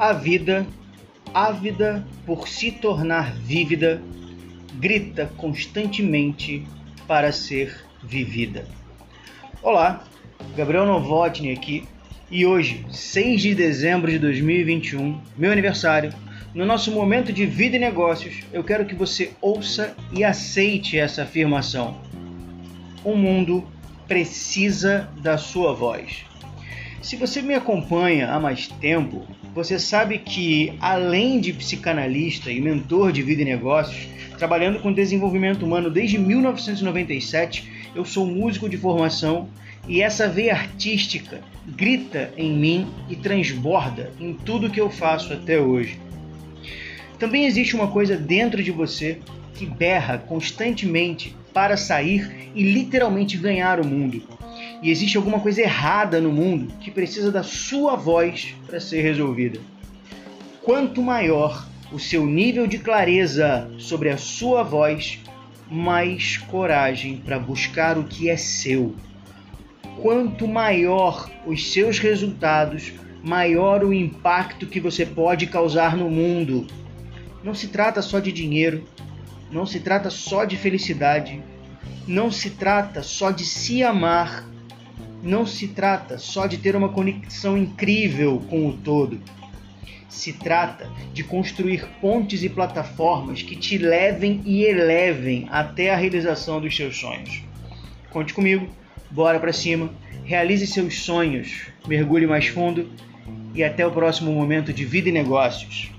A vida, ávida por se tornar vívida, grita constantemente para ser vivida. Olá, Gabriel Novotny aqui e hoje, 6 de dezembro de 2021, meu aniversário, no nosso momento de vida e negócios, eu quero que você ouça e aceite essa afirmação. O mundo precisa da sua voz. Se você me acompanha há mais tempo, você sabe que, além de psicanalista e mentor de vida e negócios, trabalhando com desenvolvimento humano desde 1997, eu sou músico de formação e essa veia artística grita em mim e transborda em tudo que eu faço até hoje. Também existe uma coisa dentro de você que berra constantemente para sair e literalmente ganhar o mundo e existe alguma coisa errada no mundo que precisa da sua voz para ser resolvida. Quanto maior o seu nível de clareza sobre a sua voz, mais coragem para buscar o que é seu. Quanto maior os seus resultados, maior o impacto que você pode causar no mundo. Não se trata só de dinheiro, não se trata só de felicidade, não se trata só de se amar não se trata só de ter uma conexão incrível com o todo. Se trata de construir pontes e plataformas que te levem e elevem até a realização dos seus sonhos. Conte comigo, bora para cima, realize seus sonhos, mergulhe mais fundo e até o próximo momento de vida e negócios.